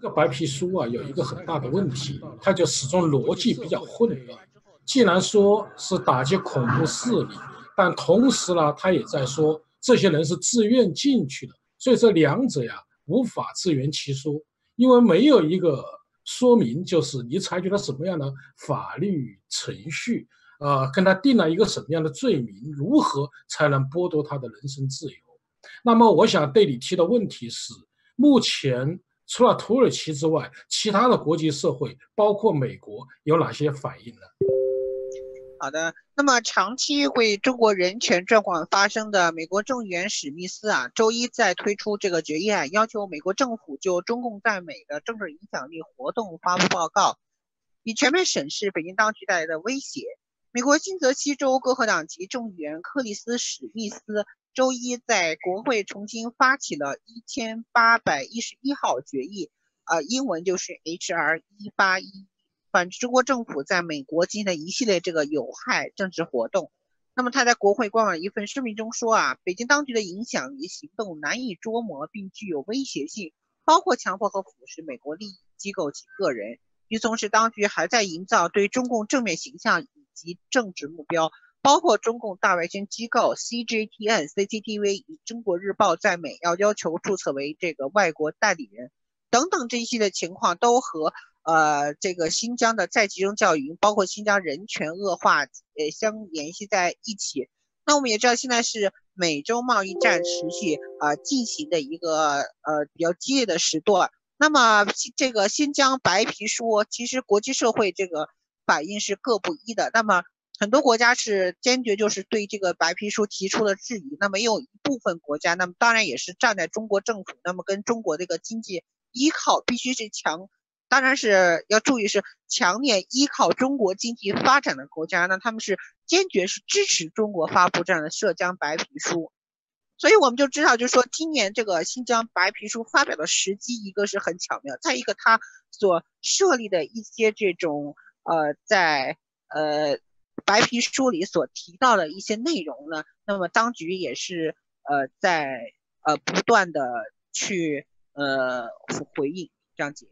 这个白皮书啊，有一个很大的问题，它就始终逻辑比较混乱。既然说是打击恐怖势力，但同时呢，他也在说这些人是自愿进去的，所以这两者呀无法自圆其说，因为没有一个说明，就是你采取了什么样的法律程序，呃，跟他定了一个什么样的罪名，如何才能剥夺他的人身自由？那么，我想对你提的问题是，目前。除了土耳其之外，其他的国际社会，包括美国，有哪些反应呢？好的，那么长期为中国人权状况发声的美国众议员史密斯啊，周一在推出这个决议案，要求美国政府就中共在美的政治影响力活动发布报告，以全面审视北京当局带来的威胁。美国新泽西州共和党籍众议员克里斯史密斯。周一在国会重新发起了一千八百一十一号决议，呃，英文就是 H.R. 一八一，反中国政府在美国进行的一系列这个有害政治活动。那么他在国会官网一份声明中说啊，北京当局的影响与行动难以捉摸，并具有威胁性，包括强迫和腐蚀美国利益机构及个人。与此同时，当局还在营造对中共正面形象以及政治目标。包括中共大外宣机构 CGTN、CCTV 以中国日报在美要要求注册为这个外国代理人等等这些的情况，都和呃这个新疆的再集中教育，包括新疆人权恶化呃相联系在一起。那我们也知道，现在是美洲贸易战持续啊进行的一个呃比较激烈的时段。那么这个新疆白皮书，其实国际社会这个反应是各不一的。那么很多国家是坚决就是对这个白皮书提出了质疑，那么也有一部分国家，那么当然也是站在中国政府，那么跟中国这个经济依靠必须是强，当然是要注意是强烈依靠中国经济发展的国家，那他们是坚决是支持中国发布这样的涉疆白皮书，所以我们就知道，就是说今年这个新疆白皮书发表的时机，一个是很巧妙，再一个它所设立的一些这种呃在呃。白皮书里所提到的一些内容呢，那么当局也是呃在呃不断的去呃回应这样子。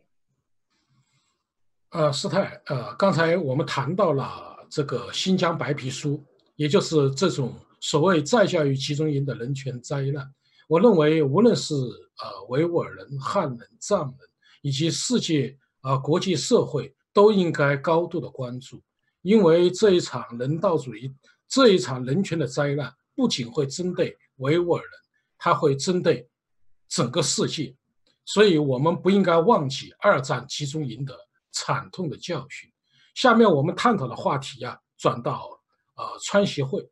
呃，师太，呃，刚才我们谈到了这个新疆白皮书，也就是这种所谓再教育集中营的人权灾难。我认为，无论是呃维吾尔人、汉人、藏人，以及世界啊国际社会，都应该高度的关注。因为这一场人道主义、这一场人权的灾难，不仅会针对维吾尔人，它会针对整个世界，所以我们不应该忘记二战集中营的惨痛的教训。下面我们探讨的话题啊，转到呃川协会。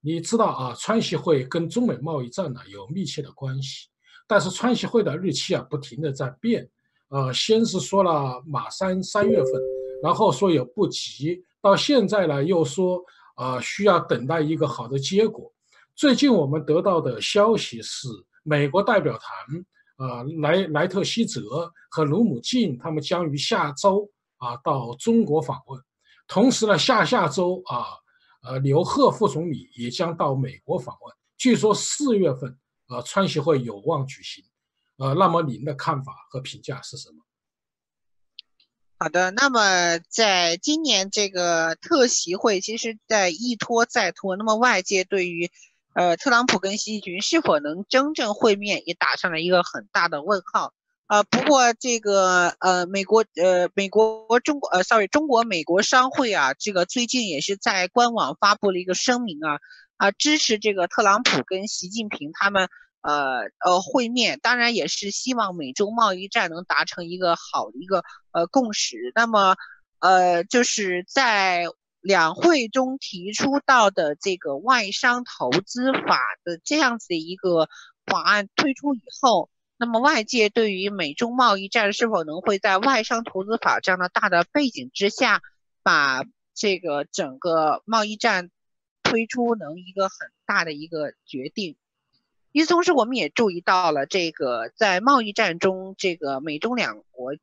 你知道啊，川协会跟中美贸易战呢有密切的关系，但是川协会的日期啊不停的在变，呃，先是说了马三三月份，然后说有不急。到现在呢，又说啊需要等待一个好的结果。最近我们得到的消息是，美国代表团啊莱莱特希泽和卢姆进他们将于下周啊到中国访问，同时呢下下周啊呃刘鹤副总理也将到美国访问。据说四月份啊川协会有望举行，呃，那么您的看法和评价是什么？好的，那么在今年这个特席会，其实在一拖再拖，那么外界对于，呃，特朗普跟习近平是否能真正会面，也打上了一个很大的问号。啊，不过这个呃，美国呃，美国中国呃，sorry，中国美国商会啊，这个最近也是在官网发布了一个声明啊，啊，支持这个特朗普跟习近平他们。呃呃，会面当然也是希望美中贸易战能达成一个好的一个呃共识。那么，呃，就是在两会中提出到的这个外商投资法的这样子一个法案推出以后，那么外界对于美中贸易战是否能会在外商投资法这样的大的背景之下，把这个整个贸易战推出能一个很大的一个决定。与此同时，我们也注意到了这个在贸易战中，这个美中两国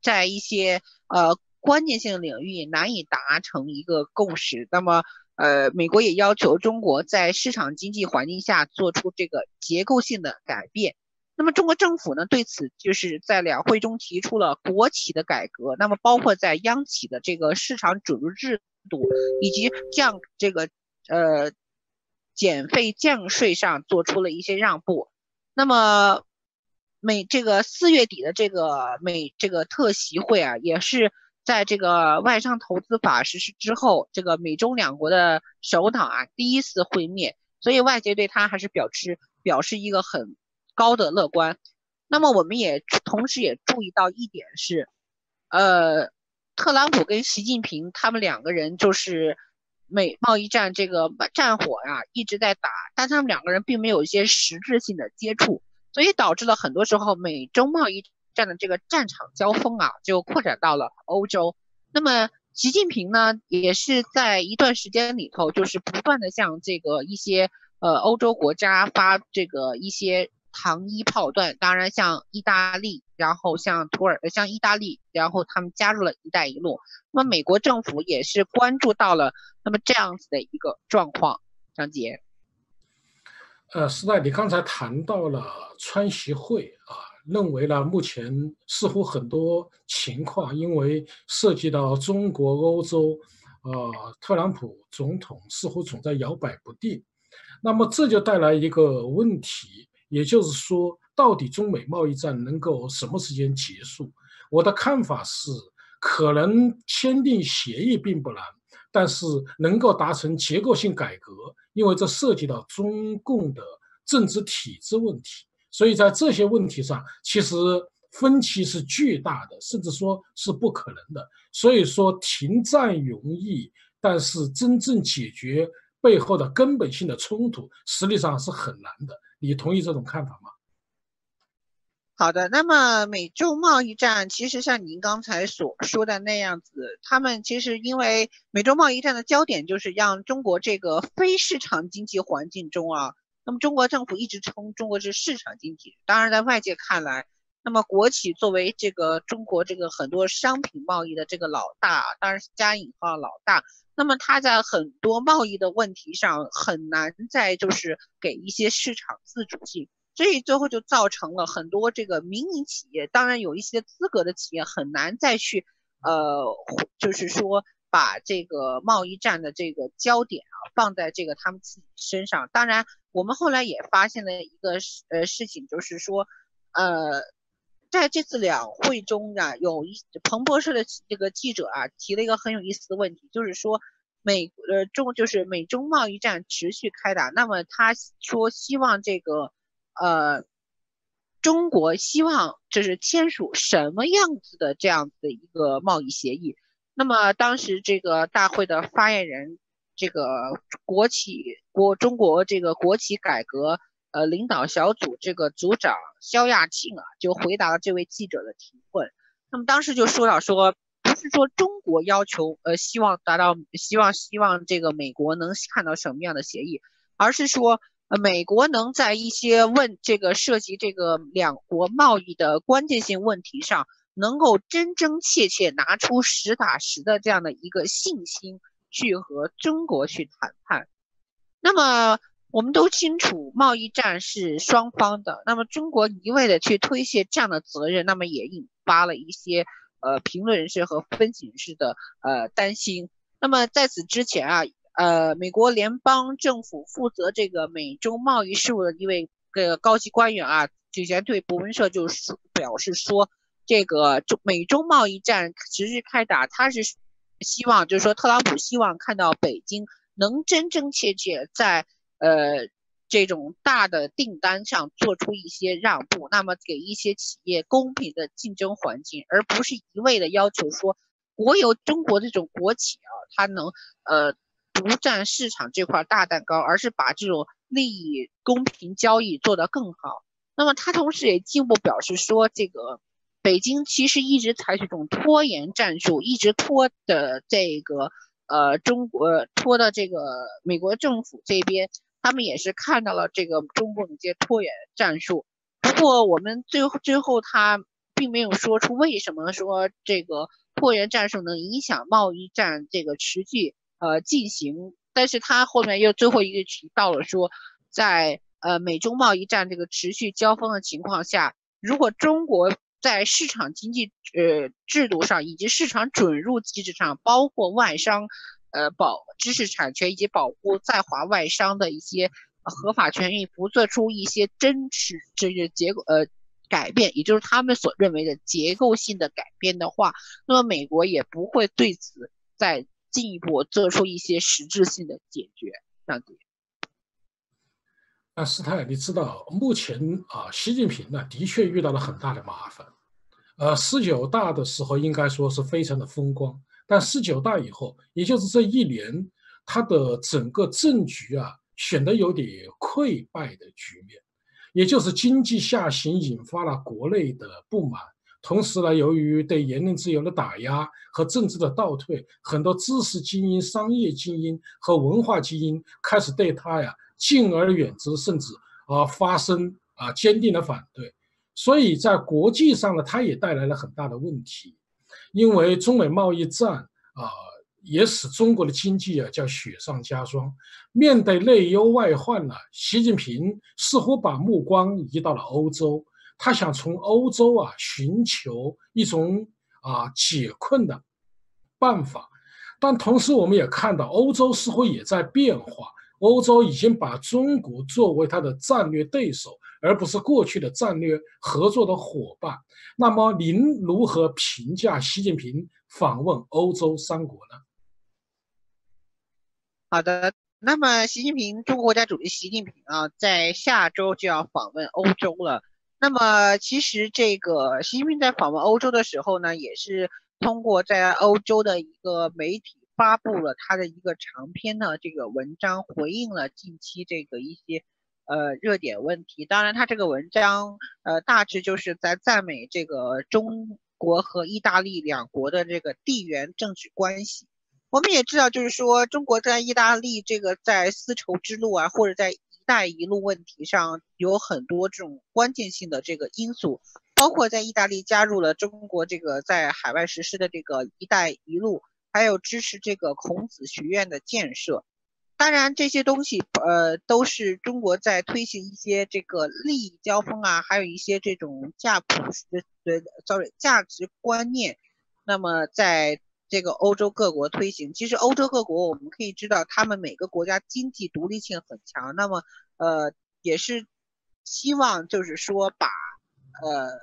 在一些呃关键性领域难以达成一个共识。那么，呃，美国也要求中国在市场经济环境下做出这个结构性的改变。那么中国政府呢，对此就是在两会中提出了国企的改革，那么包括在央企的这个市场准入制度以及降这个呃减费降税上做出了一些让步。那么美这个四月底的这个美这个特席会啊，也是在这个外商投资法实施之后，这个美中两国的首脑啊第一次会面，所以外界对他还是表示表示一个很。高的乐观，那么我们也同时也注意到一点是，呃，特朗普跟习近平他们两个人就是美贸易战这个战火呀一直在打，但他们两个人并没有一些实质性的接触，所以导致了很多时候美中贸易战的这个战场交锋啊就扩展到了欧洲。那么习近平呢也是在一段时间里头就是不断的向这个一些呃欧洲国家发这个一些。糖衣炮弹，当然像意大利，然后像土耳，像意大利，然后他们加入了一带一路。那么美国政府也是关注到了那么这样子的一个状况。张杰，呃，时代，你刚才谈到了川习会啊，认为呢，目前似乎很多情况因为涉及到中国、欧洲，呃，特朗普总统似乎总在摇摆不定。那么这就带来一个问题。也就是说，到底中美贸易战能够什么时间结束？我的看法是，可能签订协议并不难，但是能够达成结构性改革，因为这涉及到中共的政治体制问题，所以在这些问题上，其实分歧是巨大的，甚至说是不可能的。所以说，停战容易，但是真正解决背后的根本性的冲突，实际上是很难的。你同意这种看法吗？好的，那么美洲贸易战其实像您刚才所说的那样子，他们其实因为美洲贸易战的焦点就是让中国这个非市场经济环境中啊，那么中国政府一直称中国是市场经济。当然，在外界看来，那么国企作为这个中国这个很多商品贸易的这个老大，当然是加引号老大。那么它在很多贸易的问题上很难再就是给一些市场自主性，所以最后就造成了很多这个民营企业，当然有一些资格的企业很难再去，呃，就是说把这个贸易战的这个焦点啊放在这个他们自己身上。当然，我们后来也发现了一个事呃事情，就是说，呃。在这次两会中啊，有一彭博社的这个记者啊提了一个很有意思的问题，就是说美呃中就是美中贸易战持续开打，那么他说希望这个呃中国希望就是签署什么样子的这样子的一个贸易协议？那么当时这个大会的发言人，这个国企国中国这个国企改革。呃，领导小组这个组长肖亚庆啊，就回答了这位记者的提问。那么当时就说到说，不是说中国要求，呃，希望达到，希望希望这个美国能看到什么样的协议，而是说，呃，美国能在一些问这个涉及这个两国贸易的关键性问题上，能够真真切切拿出实打实的这样的一个信心去和中国去谈判。那么。我们都清楚，贸易战是双方的。那么，中国一味的去推卸这样的责任，那么也引发了一些呃评论人士和分析人士的呃担心。那么在此之前啊，呃，美国联邦政府负责这个美中贸易事务的一位个高级官员啊，之前对博文社就表示说，这个中美中贸易战持续开打，他是希望就是说，特朗普希望看到北京能真真切切在。呃，这种大的订单上做出一些让步，那么给一些企业公平的竞争环境，而不是一味的要求说国有中国这种国企啊，它能呃独占市场这块大蛋糕，而是把这种利益公平交易做得更好。那么他同时也进一步表示说，这个北京其实一直采取这种拖延战术，一直拖的这个呃中国拖到这个美国政府这边。他们也是看到了这个中共的一些拖延战术，不过我们最后最后他并没有说出为什么说这个拖延战术能影响贸易战这个持续呃进行，但是他后面又最后一个提到了说，在呃美中贸易战这个持续交锋的情况下，如果中国在市场经济呃制度上以及市场准入机制上，包括外商呃保知识产权以及保护在华外商的一些合法权益，不做出一些真实这个结果呃改变，也就是他们所认为的结构性的改变的话，那么美国也不会对此在进一步做出一些实质性的解决。这样子。那斯泰，你知道目前啊，习近平呢的确遇到了很大的麻烦。呃，十九大的时候应该说是非常的风光，但十九大以后，也就是这一年，他的整个政局啊显得有点溃败的局面，也就是经济下行引发了国内的不满，同时呢，由于对言论自由的打压和政治的倒退，很多知识精英、商业精英和文化精英开始对他呀。敬而远之，甚至啊发生啊坚定的反对，所以在国际上呢，它也带来了很大的问题，因为中美贸易战啊，也使中国的经济啊叫雪上加霜。面对内忧外患呢，习近平似乎把目光移到了欧洲，他想从欧洲啊寻求一种啊解困的办法，但同时我们也看到，欧洲似乎也在变化。欧洲已经把中国作为它的战略对手，而不是过去的战略合作的伙伴。那么，您如何评价习近平访问欧洲三国呢？好的，那么习近平，中国国家主席习近平啊，在下周就要访问欧洲了。那么，其实这个习近平在访问欧洲的时候呢，也是通过在欧洲的一个媒体。发布了他的一个长篇的这个文章，回应了近期这个一些呃热点问题。当然，他这个文章呃大致就是在赞美这个中国和意大利两国的这个地缘政治关系。我们也知道，就是说中国在意大利这个在丝绸之路啊，或者在一带一路问题上有很多这种关键性的这个因素，包括在意大利加入了中国这个在海外实施的这个一带一路。还有支持这个孔子学院的建设，当然这些东西，呃，都是中国在推行一些这个利益交锋啊，还有一些这种价普的呃，sorry，价值观念。那么在这个欧洲各国推行，其实欧洲各国我们可以知道，他们每个国家经济独立性很强，那么呃，也是希望就是说把呃。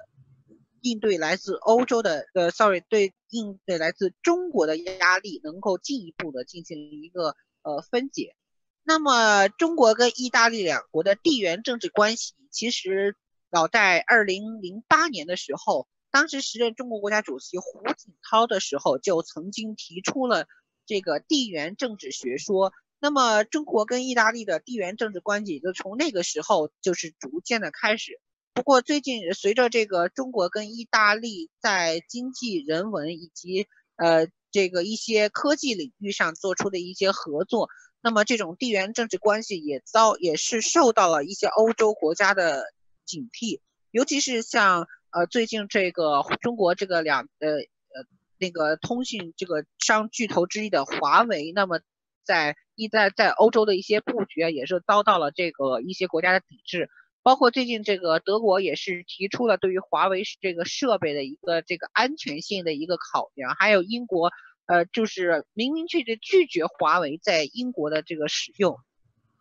应对来自欧洲的呃，sorry，对应对来自中国的压力，能够进一步的进行一个呃分解。那么，中国跟意大利两国的地缘政治关系，其实早在二零零八年的时候，当时时任中国国家主席胡锦涛的时候，就曾经提出了这个地缘政治学说。那么，中国跟意大利的地缘政治关系，就从那个时候就是逐渐的开始。不过最近随着这个中国跟意大利在经济、人文以及呃这个一些科技领域上做出的一些合作，那么这种地缘政治关系也遭也是受到了一些欧洲国家的警惕，尤其是像呃最近这个中国这个两呃呃那个通讯这个商巨头之一的华为，那么在一在在欧洲的一些布局啊，也是遭到了这个一些国家的抵制。包括最近这个德国也是提出了对于华为这个设备的一个这个安全性的一个考量，还有英国，呃，就是明明确确拒绝华为在英国的这个使用。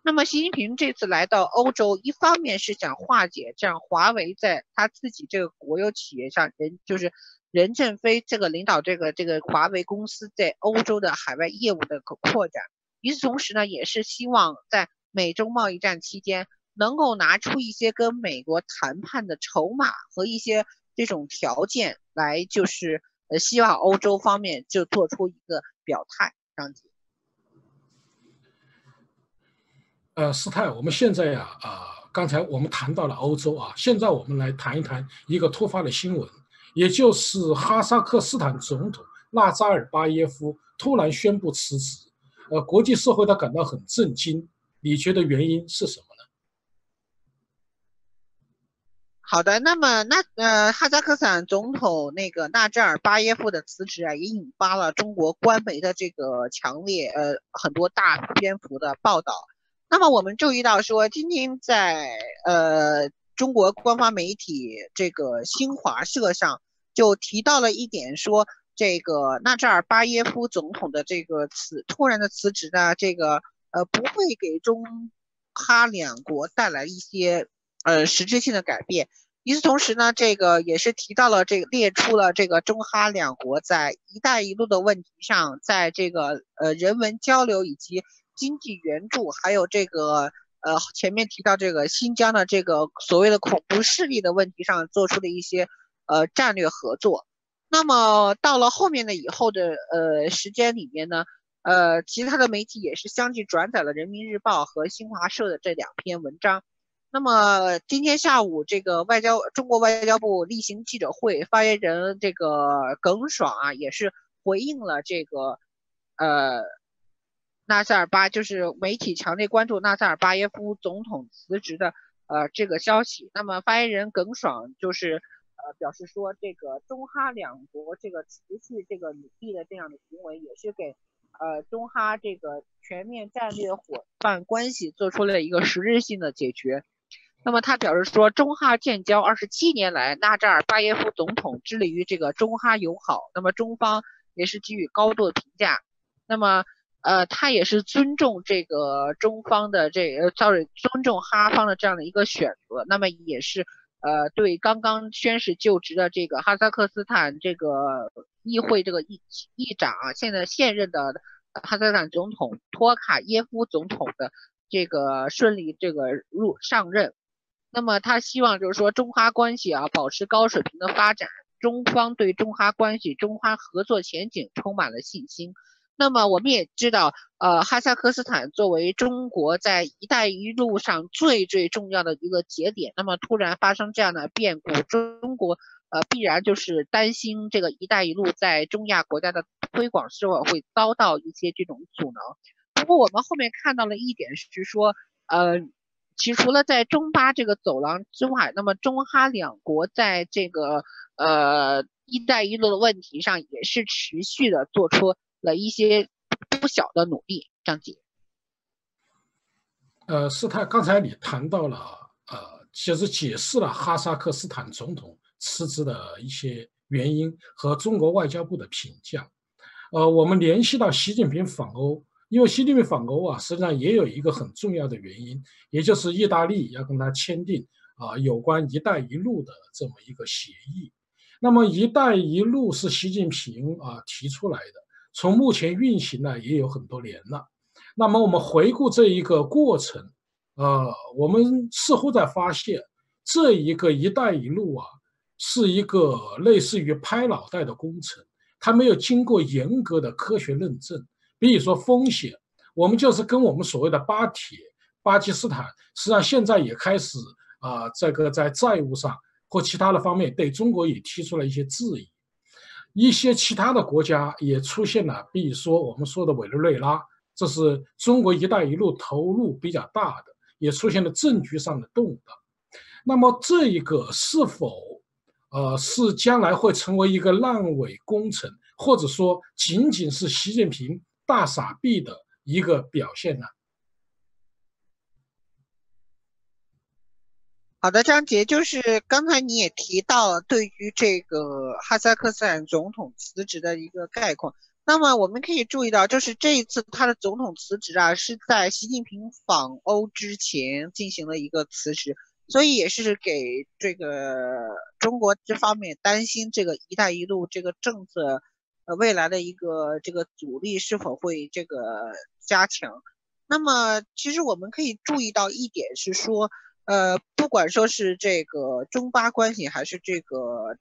那么习近平这次来到欧洲，一方面是想化解这样华为在他自己这个国有企业上，任就是任正非这个领导这个这个华为公司在欧洲的海外业务的扩展。与此同时呢，也是希望在美中贸易战期间。能够拿出一些跟美国谈判的筹码和一些这种条件来，就是呃，希望欧洲方面就做出一个表态。张姐，呃，师太，我们现在呀，啊，刚才我们谈到了欧洲啊，现在我们来谈一谈一个突发的新闻，也就是哈萨克斯坦总统纳扎尔巴耶夫突然宣布辞职，呃，国际社会他感到很震惊。你觉得原因是什么呢？好的，那么那呃，哈萨克斯坦总统那个纳扎尔巴耶夫的辞职啊，也引发了中国官媒的这个强烈呃很多大篇幅的报道。那么我们注意到说，今天在呃中国官方媒体这个新华社上就提到了一点，说这个纳扎尔巴耶夫总统的这个辞突然的辞职呢，这个呃不会给中哈两国带来一些呃实质性的改变。与此同时呢，这个也是提到了这个列出了这个中哈两国在“一带一路”的问题上，在这个呃人文交流以及。经济援助，还有这个呃前面提到这个新疆的这个所谓的恐怖势力的问题上做出的一些呃战略合作。那么到了后面的以后的呃时间里面呢，呃其他的媒体也是相继转载了人民日报和新华社的这两篇文章。那么今天下午这个外交中国外交部例行记者会，发言人这个耿爽啊也是回应了这个呃。纳萨尔巴就是媒体强烈关注纳萨尔巴耶夫总统辞职的呃这个消息。那么发言人耿爽就是呃表示说，这个中哈两国这个持续这个努力的这样的行为，也是给呃中哈这个全面战略伙伴关系做出了一个实质性的解决。那么他表示说，中哈建交二十七年来，纳扎尔巴耶夫总统致力于这个中哈友好，那么中方也是给予高度的评价。那么。呃，他也是尊重这个中方的这呃，sorry，尊重哈方的这样的一个选择。那么也是呃，对刚刚宣誓就职的这个哈萨克斯坦这个议会这个议议长啊，现在现任的哈萨克斯坦总统托卡耶夫总统的这个顺利这个入上任。那么他希望就是说中哈关系啊保持高水平的发展，中方对中哈关系、中哈合作前景充满了信心。那么我们也知道，呃，哈萨克斯坦作为中国在“一带一路”上最最重要的一个节点，那么突然发生这样的变故，中国呃必然就是担心这个“一带一路”在中亚国家的推广是否会遭到一些这种阻挠。不过我们后面看到了一点是说，呃，其实除了在中巴这个走廊之外，那么中哈两国在这个呃“一带一路”的问题上也是持续的做出。了一些不小的努力，张姐。呃，是，他，刚才你谈到了，呃，其实解释了哈萨克斯坦总统辞职的一些原因和中国外交部的评价。呃，我们联系到习近平访欧，因为习近平访欧啊，实际上也有一个很重要的原因，也就是意大利要跟他签订啊有关“一带一路”的这么一个协议。那么“一带一路”是习近平啊提出来的。从目前运行呢，也有很多年了。那么我们回顾这一个过程，呃，我们似乎在发现，这一个“一带一路”啊，是一个类似于拍脑袋的工程，它没有经过严格的科学论证。比如说风险，我们就是跟我们所谓的巴铁、巴基斯坦，实际上现在也开始啊，这个在债务上或其他的方面对中国也提出了一些质疑。一些其他的国家也出现了，比如说我们说的委内瑞拉，这是中国“一带一路”投入比较大的，也出现了政局上的动荡。那么这一个是否，呃，是将来会成为一个烂尾工程，或者说仅仅是习近平大傻逼的一个表现呢？好的，张杰，就是刚才你也提到了，对于这个哈萨克斯坦总统辞职的一个概况。那么我们可以注意到，就是这一次他的总统辞职啊，是在习近平访欧之前进行了一个辞职，所以也是给这个中国这方面担心这个“一带一路”这个政策，呃，未来的一个这个阻力是否会这个加强。那么其实我们可以注意到一点是说。呃，不管说是这个中巴关系，还是这个，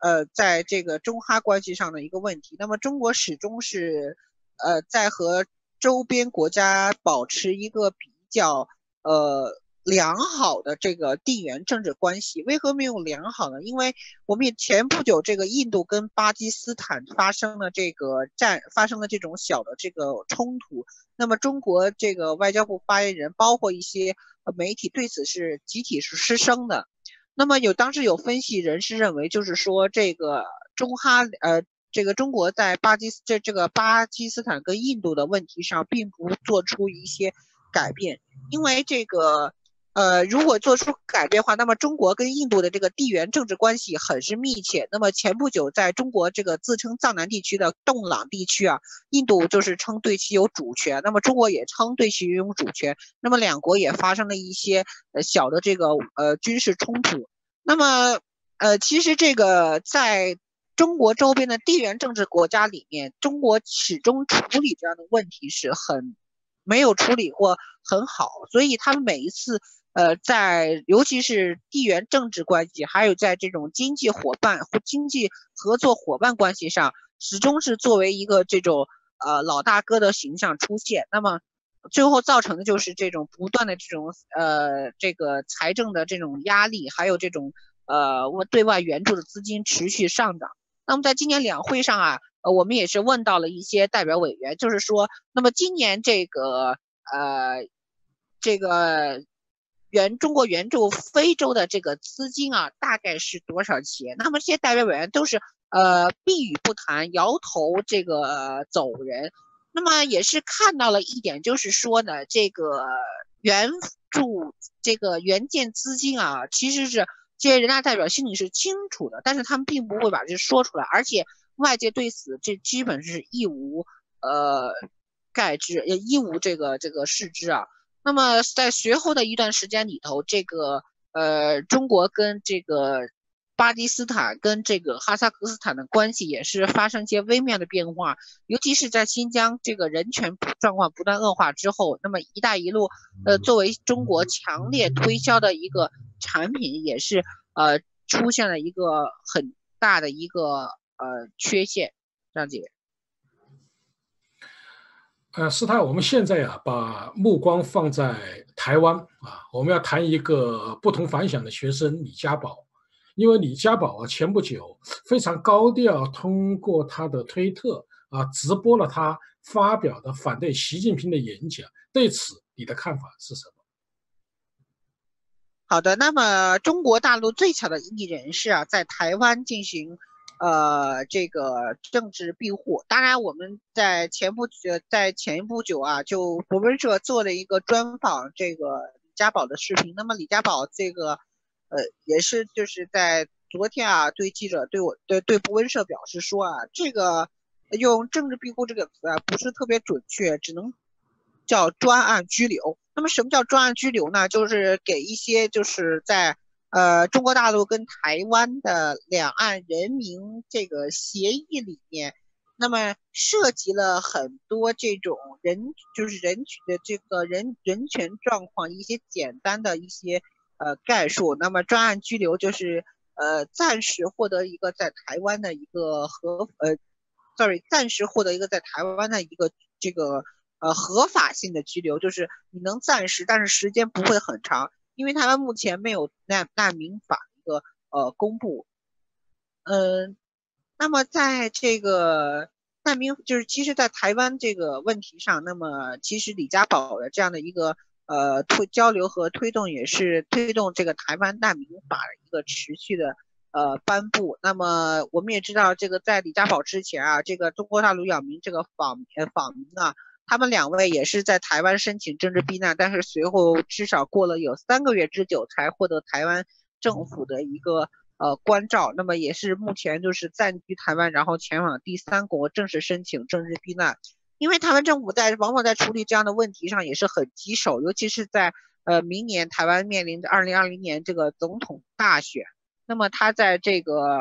呃，在这个中哈关系上的一个问题，那么中国始终是，呃，在和周边国家保持一个比较，呃。良好的这个地缘政治关系为何没有良好呢？因为我们也前不久这个印度跟巴基斯坦发生了这个战，发生了这种小的这个冲突。那么中国这个外交部发言人，包括一些媒体对此是集体是失声的。那么有当时有分析人士认为，就是说这个中哈呃这个中国在巴基这这个巴基斯坦跟印度的问题上，并不做出一些。改变，因为这个。呃，如果做出改变的话，那么中国跟印度的这个地缘政治关系很是密切。那么前不久，在中国这个自称藏南地区的洞朗地区啊，印度就是称对其有主权，那么中国也称对其拥有主权。那么两国也发生了一些呃小的这个呃军事冲突。那么呃，其实这个在中国周边的地缘政治国家里面，中国始终处理这样的问题是很没有处理过很好，所以他们每一次。呃，在尤其是地缘政治关系，还有在这种经济伙伴或经济合作伙伴关系上，始终是作为一个这种呃老大哥的形象出现。那么最后造成的就是这种不断的这种呃这个财政的这种压力，还有这种呃我对外援助的资金持续上涨。那么在今年两会上啊，呃我们也是问到了一些代表委员，就是说，那么今年这个呃这个。援中国援助非洲的这个资金啊，大概是多少钱？那么这些代表委员都是呃避语不谈，摇头这个走人。那么也是看到了一点，就是说呢，这个援助这个援建资金啊，其实是这些人大代表心里是清楚的，但是他们并不会把这说出来，而且外界对此这基本是一无呃概知，也一无这个这个视之啊。那么在随后的一段时间里头，这个呃，中国跟这个巴基斯坦跟这个哈萨克斯坦的关系也是发生一些微妙的变化，尤其是在新疆这个人权状况不断恶化之后，那么“一带一路”呃作为中国强烈推销的一个产品，也是呃出现了一个很大的一个呃缺陷，张姐。呃，师太，我们现在呀，把目光放在台湾啊，我们要谈一个不同凡响的学生李家宝，因为李家宝啊，前不久非常高调通过他的推特啊，直播了他发表的反对习近平的演讲，对此你的看法是什么？好的，那么中国大陆最强的艺人士啊，在台湾进行。呃，这个政治庇护，当然我们在前不久，在前不久啊，就博文社做了一个专访这个李家宝的视频。那么李家宝这个，呃，也是就是在昨天啊，对记者对我对对博文社表示说啊，这个用政治庇护这个词啊，不是特别准确，只能叫专案拘留。那么什么叫专案拘留呢？就是给一些就是在。呃，中国大陆跟台湾的两岸人民这个协议里面，那么涉及了很多这种人，就是人群的这个人人权状况，一些简单的一些呃概述。那么专案拘留就是呃暂时获得一个在台湾的一个合呃，sorry，暂时获得一个在台湾的一个这个呃合法性的拘留，就是你能暂时，但是时间不会很长。因为台湾目前没有难难民法一个呃公布，嗯，那么在这个难民就是其实，在台湾这个问题上，那么其实李家宝的这样的一个呃推交流和推动，也是推动这个台湾难民法的一个持续的呃颁布。那么我们也知道，这个在李家宝之前啊，这个中国大陆扰民这个访呃访民啊。他们两位也是在台湾申请政治避难，但是随后至少过了有三个月之久才获得台湾政府的一个呃关照。那么也是目前就是暂居台湾，然后前往第三国正式申请政治避难。因为台湾政府在往往在处理这样的问题上也是很棘手，尤其是在呃明年台湾面临着二零二零年这个总统大选，那么他在这个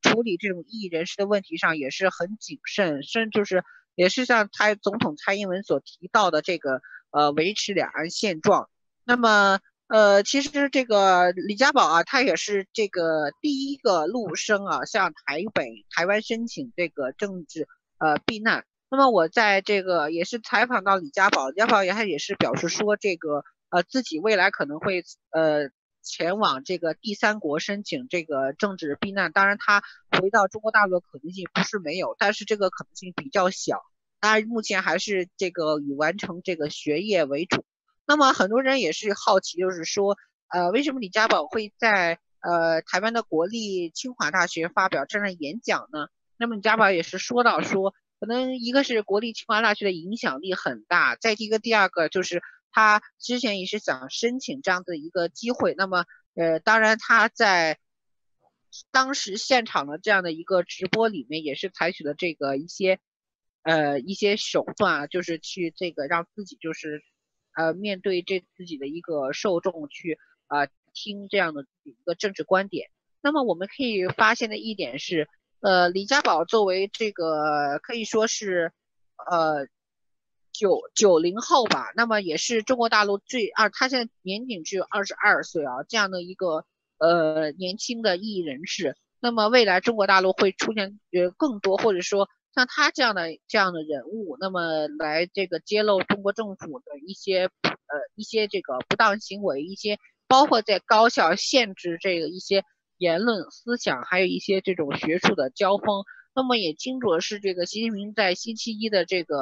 处理这种异议人士的问题上也是很谨慎，甚至是。也是像蔡总统蔡英文所提到的这个呃维持两岸现状。那么呃其实这个李家宝啊，他也是这个第一个陆生啊向台北台湾申请这个政治呃避难。那么我在这个也是采访到李家宝，李家宝也他也是表示说这个呃自己未来可能会呃。前往这个第三国申请这个政治避难，当然他回到中国大陆的可能性不是没有，但是这个可能性比较小。他目前还是这个以完成这个学业为主。那么很多人也是好奇，就是说，呃，为什么李家宝会在呃台湾的国立清华大学发表这样的演讲呢？那么李家宝也是说到说，可能一个是国立清华大学的影响力很大，再一个第二个就是他之前也是想申请这样的一个机会。那么，呃，当然他在当时现场的这样的一个直播里面，也是采取了这个一些呃一些手段啊，就是去这个让自己就是呃面对这自己的一个受众去啊听这样的一个政治观点。那么我们可以发现的一点是，呃，李家宝作为这个可以说是呃。九九零后吧，那么也是中国大陆最二，他现在年仅只有二十二岁啊，这样的一个呃年轻的艺人士。那么未来中国大陆会出现呃更多，或者说像他这样的这样的人物，那么来这个揭露中国政府的一些呃一些这个不当行为，一些包括在高校限制这个一些言论思想，还有一些这种学术的交锋。那么也清楚的是，这个习近平在星期一的这个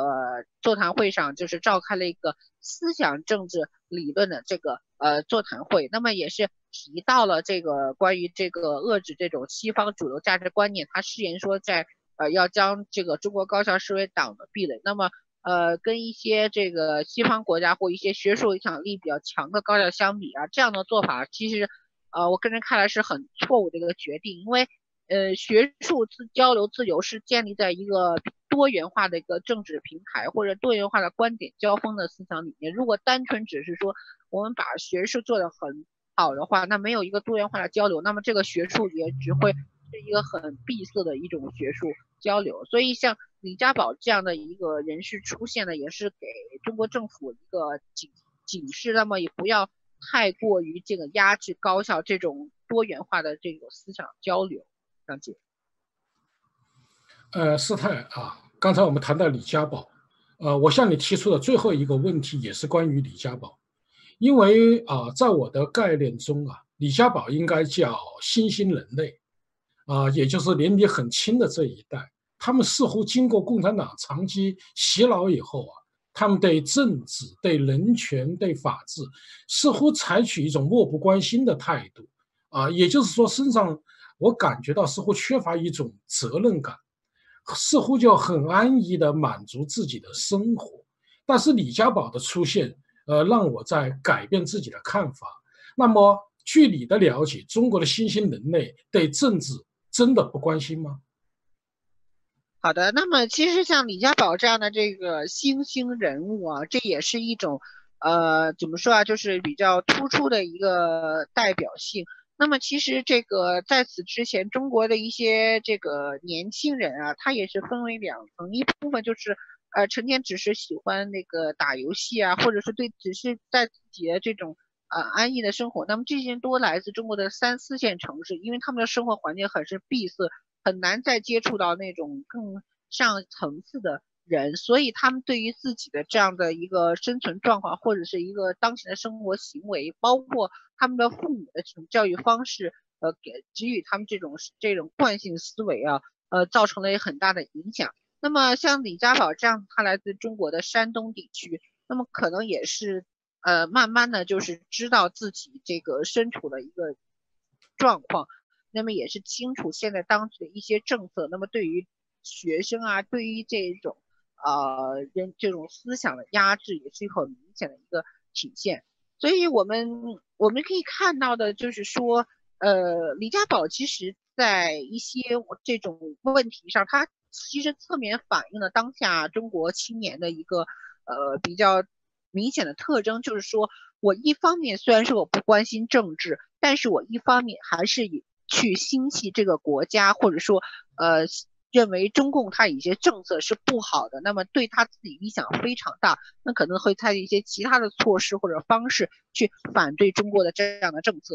座谈会上，就是召开了一个思想政治理论的这个呃座谈会。那么也是提到了这个关于这个遏制这种西方主流价值观念。他誓言说，在呃要将这个中国高校视为党的壁垒。那么呃跟一些这个西方国家或一些学术影响力比较强的高校相比啊，这样的做法其实呃我个人看来是很错误的一个决定，因为。呃，学术自交流自由是建立在一个多元化的一个政治平台或者多元化的观点交锋的思想里面。如果单纯只是说我们把学术做得很好的话，那没有一个多元化的交流，那么这个学术也只会是一个很闭塞的一种学术交流。所以，像李家宝这样的一个人士出现呢，也是给中国政府一个警警示，那么也不要太过于这个压制高校这种多元化的这种思想交流。张姐，呃，师太啊，刚才我们谈到李家宝，呃，我向你提出的最后一个问题也是关于李家宝，因为啊，在我的概念中啊，李家宝应该叫新兴人类，啊，也就是年龄很轻的这一代，他们似乎经过共产党长期洗脑以后啊，他们对政治、对人权、对法治，似乎采取一种漠不关心的态度，啊，也就是说身上。我感觉到似乎缺乏一种责任感，似乎就很安逸的满足自己的生活。但是李家宝的出现，呃，让我在改变自己的看法。那么，据你的了解，中国的新兴人类对政治真的不关心吗？好的，那么其实像李家宝这样的这个新兴人物啊，这也是一种，呃，怎么说啊，就是比较突出的一个代表性。那么其实这个在此之前，中国的一些这个年轻人啊，他也是分为两层，一部分就是呃成天只是喜欢那个打游戏啊，或者是对只是在自己的这种呃安逸的生活。那么这些人多来自中国的三四线城市，因为他们的生活环境很是闭塞，很难再接触到那种更上层次的。人，所以他们对于自己的这样的一个生存状况，或者是一个当前的生活行为，包括他们的父母的这种教育方式，呃，给给予他们这种这种惯性思维啊，呃，造成了很大的影响。那么像李家宝这样，他来自中国的山东地区，那么可能也是呃，慢慢的就是知道自己这个身处的一个状况，那么也是清楚现在当地的一些政策，那么对于学生啊，对于这种。呃，人这种思想的压制也是很明显的一个体现，所以我们我们可以看到的就是说，呃，李家宝其实在一些这种问题上，他其实侧面反映了当下中国青年的一个呃比较明显的特征，就是说我一方面虽然说我不关心政治，但是我一方面还是以去心系这个国家，或者说呃。认为中共他一些政策是不好的，那么对他自己影响非常大，那可能会采取一些其他的措施或者方式去反对中国的这样的政策。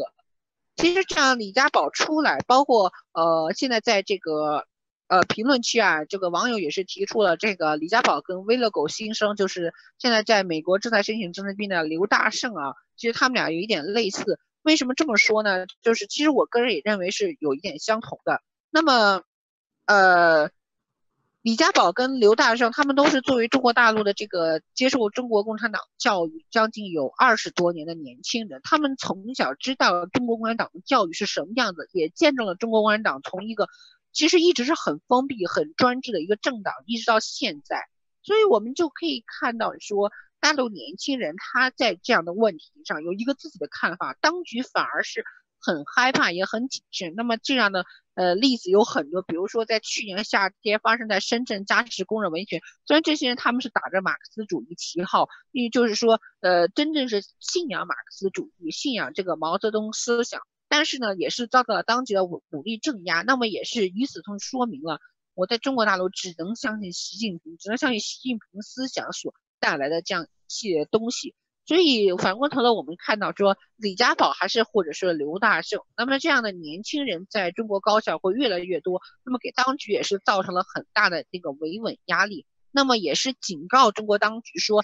其实这样李家宝出来，包括呃现在在这个呃评论区啊，这个网友也是提出了这个李家宝跟威勒狗新生，就是现在在美国正在申请政治病的刘大胜啊，其实他们俩有一点类似。为什么这么说呢？就是其实我个人也认为是有一点相同的。那么。呃，李家宝跟刘大胜，他们都是作为中国大陆的这个接受中国共产党教育将近有二十多年的年轻人，他们从小知道中国共产党的教育是什么样子，也见证了中国共产党从一个其实一直是很封闭、很专制的一个政党，一直到现在。所以我们就可以看到说，大陆年轻人他在这样的问题上有一个自己的看法，当局反而是很害怕也很谨慎。那么这样的呃例子有很多，比如说在去年夏天发生在深圳扎实工人维权，虽然这些人他们是打着马克思主义旗号，也就是说呃真正是信仰马克思主义、信仰这个毛泽东思想，但是呢也是遭到了当局的武武力镇压。那么也是与此同说明了。我在中国大陆只能相信习近平，只能相信习近平思想所带来的这样一系列东西。所以反过头来，我们看到说李家宝还是或者说刘大胜，那么这样的年轻人在中国高校会越来越多，那么给当局也是造成了很大的这个维稳压力。那么也是警告中国当局说，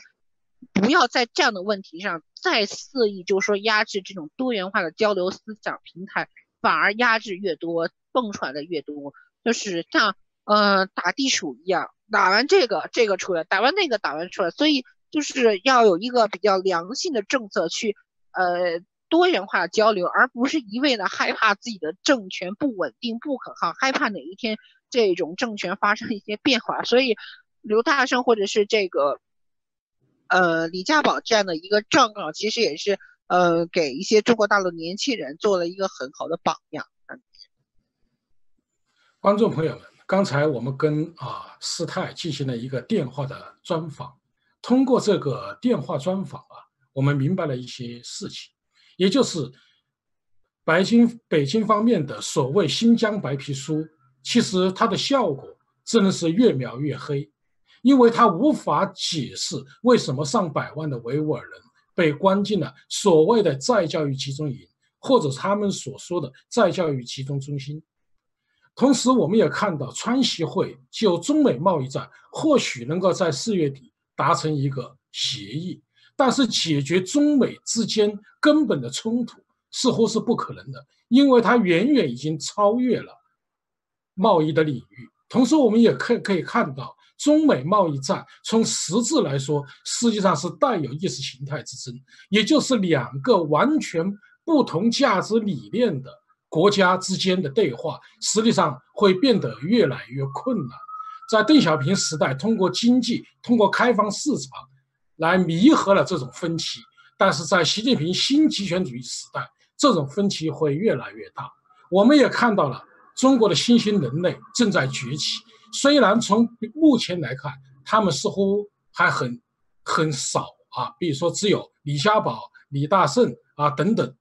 不要在这样的问题上再肆意，就是说压制这种多元化的交流思想平台，反而压制越多，蹦出来的越多，就是像。呃，打地鼠一样，打完这个，这个出来，打完那个，打完出来，所以就是要有一个比较良性的政策去，呃，多元化交流，而不是一味的害怕自己的政权不稳定、不可靠，害怕哪一天这种政权发生一些变化。所以，刘大胜或者是这个，呃，李家宝这样的一个状况，其实也是呃，给一些中国大陆年轻人做了一个很好的榜样。观众朋友们。刚才我们跟啊师太进行了一个电话的专访，通过这个电话专访啊，我们明白了一些事情，也就是北京北京方面的所谓新疆白皮书，其实它的效果真的是越描越黑，因为它无法解释为什么上百万的维吾尔人被关进了所谓的再教育集中营，或者他们所说的再教育集中中心。同时，我们也看到川习会就中美贸易战或许能够在四月底达成一个协议，但是解决中美之间根本的冲突似乎是不可能的，因为它远远已经超越了贸易的领域。同时，我们也可可以看到，中美贸易战从实质来说，实际上是带有意识形态之争，也就是两个完全不同价值理念的。国家之间的对话实际上会变得越来越困难。在邓小平时代，通过经济、通过开放市场来弥合了这种分歧；但是在习近平新极权主义时代，这种分歧会越来越大。我们也看到了中国的新兴人类正在崛起，虽然从目前来看，他们似乎还很很少啊，比如说只有李家宝、李大胜啊等等。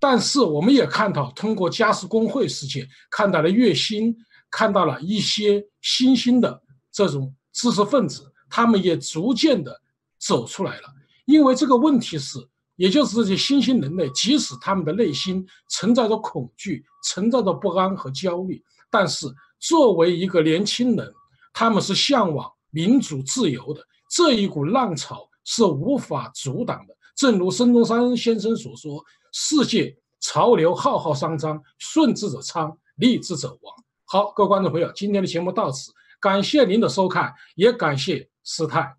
但是我们也看到，通过嘉实工会事件，看到了月薪，看到了一些新兴的这种知识分子，他们也逐渐的走出来了。因为这个问题是，也就是这些新兴人类，即使他们的内心存在着恐惧，存在着不安和焦虑，但是作为一个年轻人，他们是向往民主自由的，这一股浪潮是无法阻挡的。正如孙中山先生所说。世界潮流浩浩汤汤，顺之者昌，逆之者亡。好，各位观众朋友，今天的节目到此，感谢您的收看，也感谢师太。